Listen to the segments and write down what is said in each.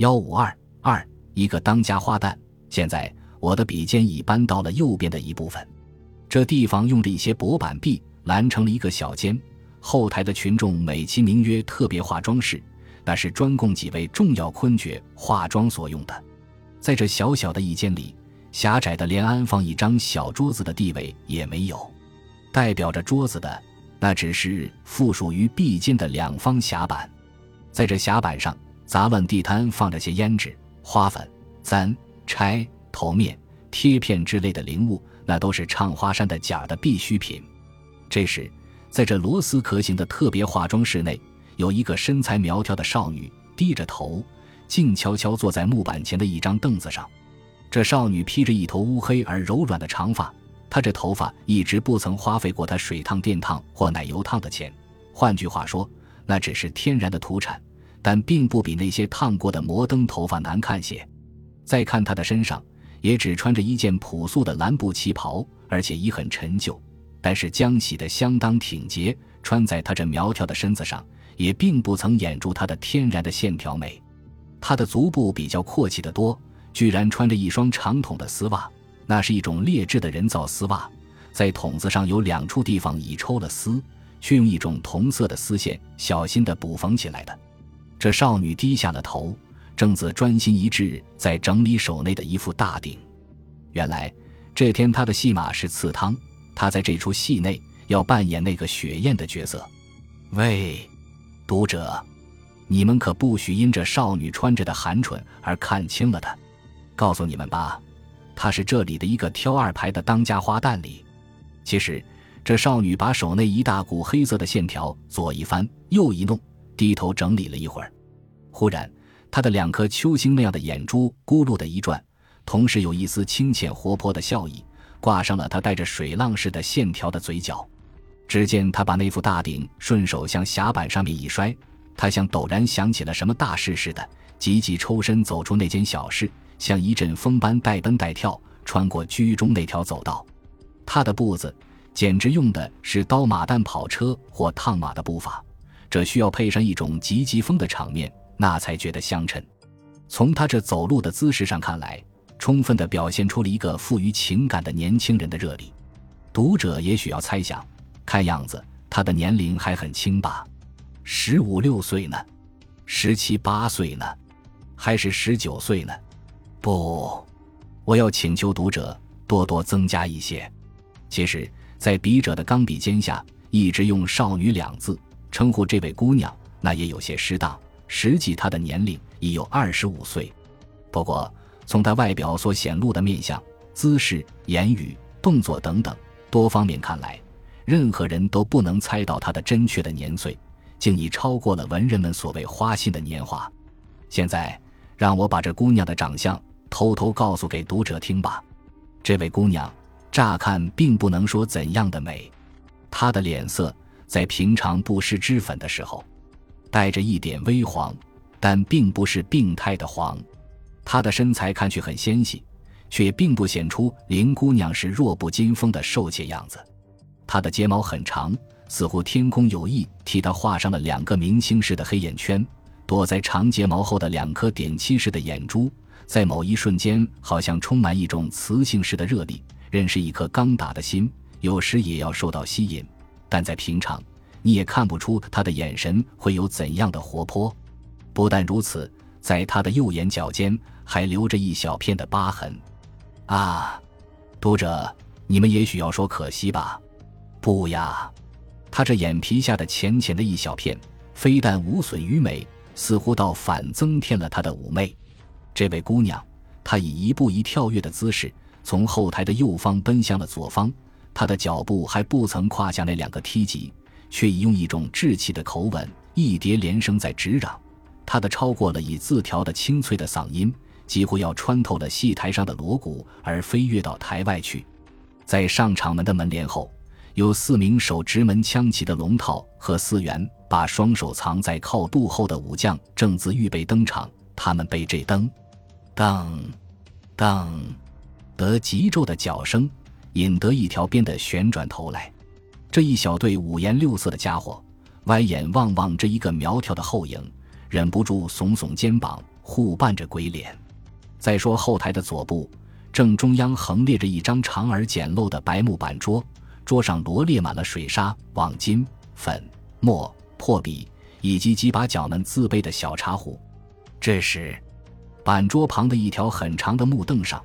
幺五二二一个当家花旦。现在我的笔尖已搬到了右边的一部分，这地方用着一些薄板壁拦成了一个小间。后台的群众美其名曰特别化妆室，那是专供几位重要昆爵化妆所用的。在这小小的一间里，狭窄的连安放一张小桌子的地位也没有。代表着桌子的，那只是附属于壁间的两方狭板。在这狭板上，杂乱地摊放着些胭脂、花粉、簪、钗、头面、贴片之类的灵物，那都是唱花山的假的必需品。这时。在这螺丝壳形的特别化妆室内，有一个身材苗条的少女，低着头，静悄悄坐在木板前的一张凳子上。这少女披着一头乌黑而柔软的长发，她这头发一直不曾花费过她水烫、电烫或奶油烫的钱。换句话说，那只是天然的土产，但并不比那些烫过的摩登头发难看些。再看她的身上，也只穿着一件朴素的蓝布旗袍，而且已很陈旧。但是浆洗的相当挺洁，穿在她这苗条的身子上，也并不曾掩住她的天然的线条美。她的足部比较阔气得多，居然穿着一双长筒的丝袜，那是一种劣质的人造丝袜，在筒子上有两处地方已抽了丝，却用一种同色的丝线小心地补缝起来的。这少女低下了头，正自专心一致在整理手内的一副大鼎。原来这天她的戏码是刺汤。她在这出戏内要扮演那个雪雁的角色。喂，读者，你们可不许因这少女穿着的寒蠢而看轻了她。告诉你们吧，她是这里的一个挑二排的当家花旦里。其实，这少女把手内一大股黑色的线条左一翻，右一弄，低头整理了一会儿。忽然，他的两颗秋星那样的眼珠咕噜的一转，同时有一丝清浅活泼的笑意。挂上了他带着水浪似的线条的嘴角，只见他把那副大顶顺手向匣板上面一摔，他像陡然想起了什么大事似的，急急抽身走出那间小室，像一阵风般带奔带跳，穿过居中那条走道。他的步子简直用的是刀马旦跑车或烫马的步伐，这需要配上一种急急风的场面，那才觉得相称。从他这走路的姿势上看来。充分地表现出了一个富于情感的年轻人的热力。读者也许要猜想，看样子他的年龄还很轻吧？十五六岁呢？十七八岁呢？还是十九岁呢？不，我要请求读者多多增加一些。其实，在笔者的钢笔尖下，一直用“少女”两字称呼这位姑娘，那也有些失当。实际她的年龄已有二十五岁。不过，从她外表所显露的面相、姿势、言语、动作等等多方面看来，任何人都不能猜到她的真确的年岁，竟已超过了文人们所谓花心的年华。现在，让我把这姑娘的长相偷偷告诉给读者听吧。这位姑娘，乍看并不能说怎样的美，她的脸色在平常不施脂粉的时候，带着一点微黄，但并不是病态的黄。她的身材看去很纤细，却并不显出林姑娘是弱不禁风的瘦怯样子。她的睫毛很长，似乎天空有意替她画上了两个明星似的黑眼圈。躲在长睫毛后的两颗点漆似的眼珠，在某一瞬间好像充满一种磁性似的热力。认识一颗刚打的心，有时也要受到吸引。但在平常，你也看不出她的眼神会有怎样的活泼。不但如此。在他的右眼角尖还留着一小片的疤痕，啊，读者，你们也许要说可惜吧？不呀，他这眼皮下的浅浅的一小片，非但无损于美，似乎倒反增添了他的妩媚。这位姑娘，她以一步一跳跃的姿势从后台的右方奔向了左方，他的脚步还不曾跨下那两个梯级，却已用一种稚气的口吻一叠连声在直嚷。他的超过了以字条的清脆的嗓音，几乎要穿透了戏台上的锣鼓而飞跃到台外去。在上场门的门帘后，有四名手执门枪旗的龙套和四员把双手藏在靠肚后的武将正自预备登场。他们被这噔，噔，噔得急骤的脚声引得一条鞭的旋转头来。这一小队五颜六色的家伙歪眼望望这一个苗条的后影。忍不住耸耸肩膀，互扮着鬼脸。再说后台的左部，正中央横列着一张长而简陋的白木板桌，桌上罗列满了水沙、网巾、粉末、破笔，以及几把角们自备的小茶壶。这时，板桌旁的一条很长的木凳上，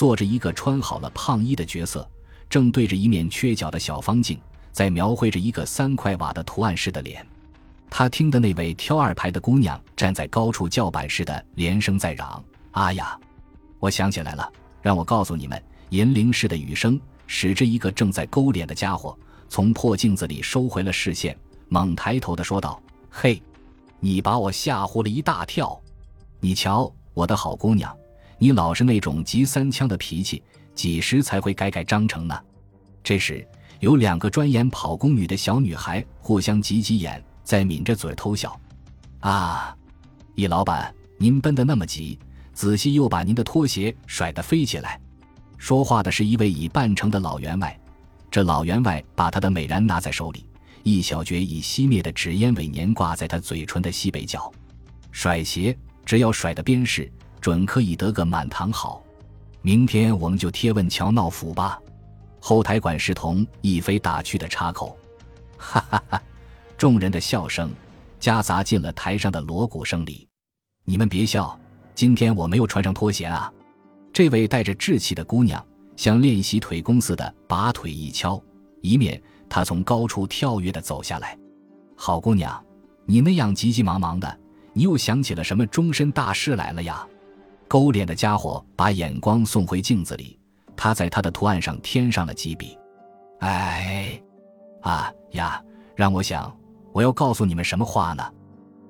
坐着一个穿好了胖衣的角色，正对着一面缺角的小方镜，在描绘着一个三块瓦的图案式的脸。他听的那位挑二排的姑娘站在高处叫板似的，连声在嚷：“啊呀！我想起来了，让我告诉你们。”银铃似的雨声使着一个正在勾脸的家伙从破镜子里收回了视线，猛抬头的说道：“嘿，你把我吓唬了一大跳！你瞧，我的好姑娘，你老是那种急三枪的脾气，几时才会改改章程呢？”这时，有两个专演跑宫女的小女孩互相挤挤眼。在抿着嘴偷笑，啊，易老板，您奔得那么急，仔细又把您的拖鞋甩得飞起来。说话的是一位已半成的老员外，这老员外把他的美髯拿在手里，一小绝已熄灭的纸烟尾粘挂在他嘴唇的西北角。甩鞋，只要甩的边是，准可以得个满堂好。明天我们就贴问桥闹府吧。后台管事童一飞打趣的插口，哈哈哈。众人的笑声夹杂进了台上的锣鼓声里。你们别笑，今天我没有穿上拖鞋啊！这位带着稚气的姑娘像练习腿功似的把腿一敲，一面她从高处跳跃的走下来。好姑娘，你那样急急忙忙的，你又想起了什么终身大事来了呀？勾脸的家伙把眼光送回镜子里，他在他的图案上添上了几笔。哎，啊呀，让我想。我要告诉你们什么话呢？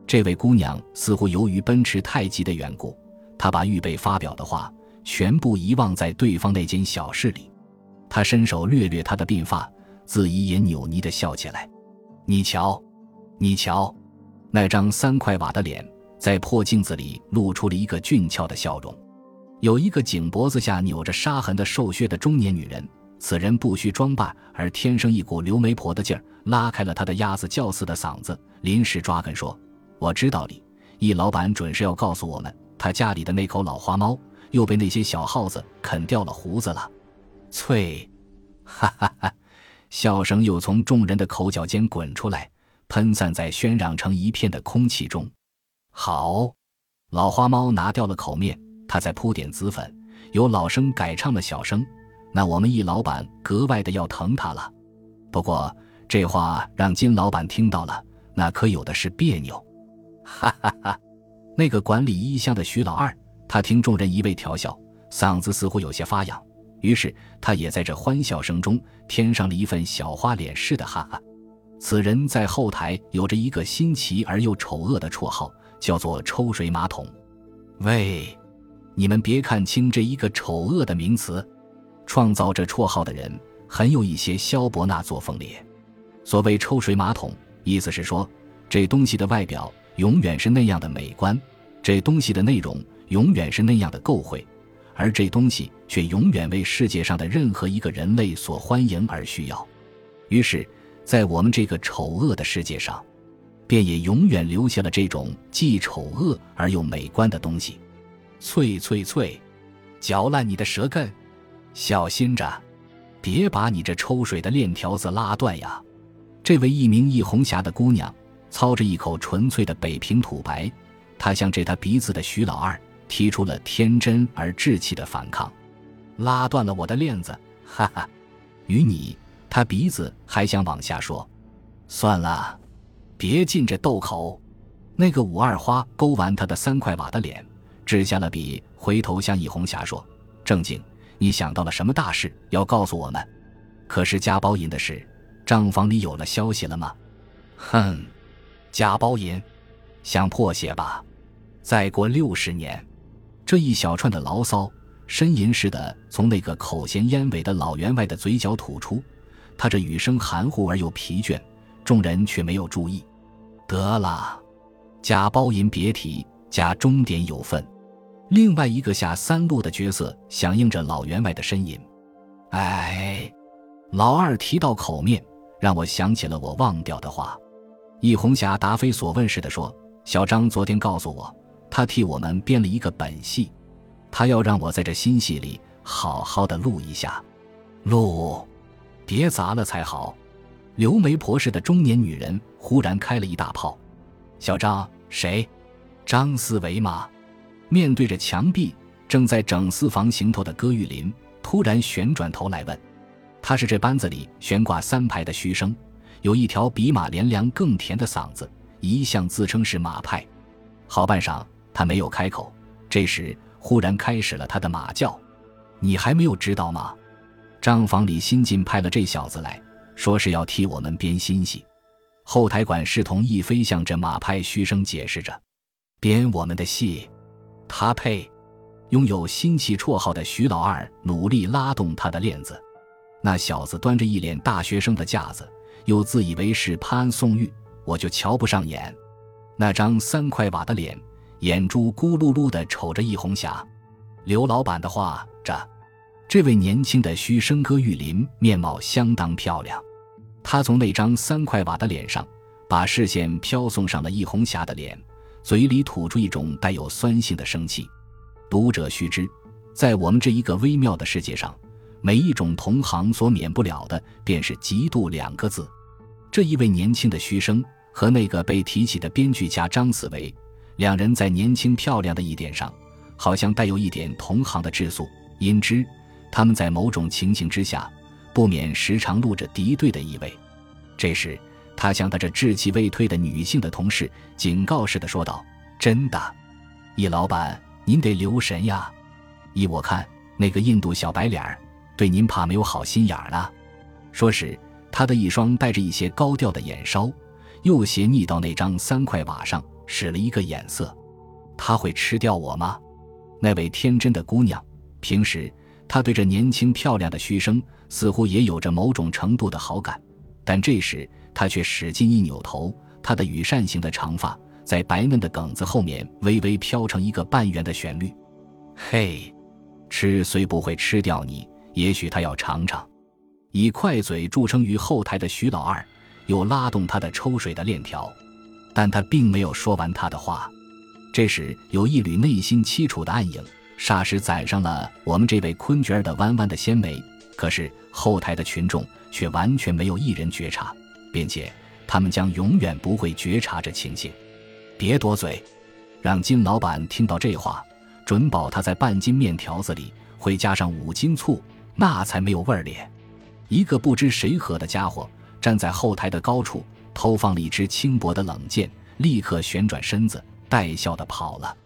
这位姑娘似乎由于奔驰太急的缘故，她把预备发表的话全部遗忘在对方那间小室里。她伸手掠掠她的鬓发，自以也扭捏的笑起来。你瞧，你瞧，那张三块瓦的脸在破镜子里露出了一个俊俏的笑容。有一个颈脖子下扭着沙痕的瘦削的中年女人。此人不需装扮，而天生一股刘媒婆的劲儿，拉开了他的鸭子叫似的嗓子，临时抓根说：“我知道你，易老板准是要告诉我们，他家里的那口老花猫又被那些小耗子啃掉了胡子了。”翠，哈哈哈！笑声又从众人的口角间滚出来，喷散在喧嚷成一片的空气中。好，老花猫拿掉了口面，他在铺点紫粉，由老生改唱了小生。那我们易老板格外的要疼他了，不过这话让金老板听到了，那可有的是别扭。哈哈哈！那个管理衣箱的徐老二，他听众人一味调笑，嗓子似乎有些发痒，于是他也在这欢笑声中添上了一份小花脸似的哈哈。此人在后台有着一个新奇而又丑恶的绰号，叫做“抽水马桶”。喂，你们别看清这一个丑恶的名词。创造这绰号的人很有一些萧伯纳作风烈。所谓抽水马桶，意思是说这东西的外表永远是那样的美观，这东西的内容永远是那样的够会，而这东西却永远为世界上的任何一个人类所欢迎而需要。于是，在我们这个丑恶的世界上，便也永远留下了这种既丑恶而又美观的东西。脆脆脆，嚼烂你的舌根。小心着，别把你这抽水的链条子拉断呀！这位一名易红霞的姑娘操着一口纯粹的北平土白，她向这她鼻子的徐老二提出了天真而稚气的反抗。拉断了我的链子，哈哈！与你，他鼻子还想往下说，算了，别进这豆口。那个五二花勾完他的三块瓦的脸，掷下了笔，回头向易红霞说：“正经。”你想到了什么大事要告诉我们？可是贾包银的事，账房里有了消息了吗？哼，贾包银，想破鞋吧？再过六十年，这一小串的牢骚呻吟似的从那个口衔烟尾的老员外的嘴角吐出，他这语声含糊而又疲倦，众人却没有注意。得了，贾包银别提，贾终点有份。另外一个下三路的角色响应着老员外的呻吟。哎，老二提到口面，让我想起了我忘掉的话。易红霞答非所问似的说：“小张昨天告诉我，他替我们编了一个本戏，他要让我在这新戏里好好的录一下。录，别砸了才好。刘媒婆似的中年女人忽然开了一大炮。小张，谁？张思维吗？面对着墙壁，正在整四房行头的戈玉林突然旋转头来问：“他是这班子里悬挂三排的虚声，有一条比马连良更甜的嗓子，一向自称是马派。”好半晌，他没有开口。这时，忽然开始了他的马叫：“你还没有知道吗？账房里新近派了这小子来说是要替我们编新戏。”后台管事同意飞向这马派虚声解释着：“编我们的戏。”他配，拥有新奇绰号的徐老二努力拉动他的链子。那小子端着一脸大学生的架子，又自以为是潘安宋玉，我就瞧不上眼。那张三块瓦的脸，眼珠咕噜噜的瞅着易红霞。刘老板的话，这这位年轻的虚声歌玉林面貌相当漂亮。他从那张三块瓦的脸上，把视线飘送上了易红霞的脸。嘴里吐出一种带有酸性的生气。读者须知，在我们这一个微妙的世界上，每一种同行所免不了的便是嫉妒两个字。这一位年轻的虚生和那个被提起的编剧家张子维，两人在年轻漂亮的一点上，好像带有一点同行的质素。因之，他们在某种情形之下，不免时常露着敌对的意味。这时。他向他这稚气未退的女性的同事警告似的说道：“真的，易老板，您得留神呀！依我看，那个印度小白脸儿对您怕没有好心眼儿呢。”说时，他的一双带着一些高调的眼梢又斜睨到那张三块瓦上，使了一个眼色。他会吃掉我吗？那位天真的姑娘，平时他对这年轻漂亮的虚声似乎也有着某种程度的好感，但这时。他却使劲一扭头，他的羽扇形的长发在白嫩的梗子后面微微飘成一个半圆的旋律。嘿，吃虽不会吃掉你，也许他要尝尝。以快嘴著称于后台的徐老二，又拉动他的抽水的链条，但他并没有说完他的话。这时，有一缕内心凄楚的暗影，霎时攒上了我们这位昆角儿的弯弯的纤眉。可是后台的群众却完全没有一人觉察。并且，他们将永远不会觉察这情形。别多嘴，让金老板听到这话，准保他在半斤面条子里会加上五斤醋，那才没有味儿咧。一个不知谁和的家伙站在后台的高处，偷放了一支轻薄的冷箭，立刻旋转身子，带笑的跑了。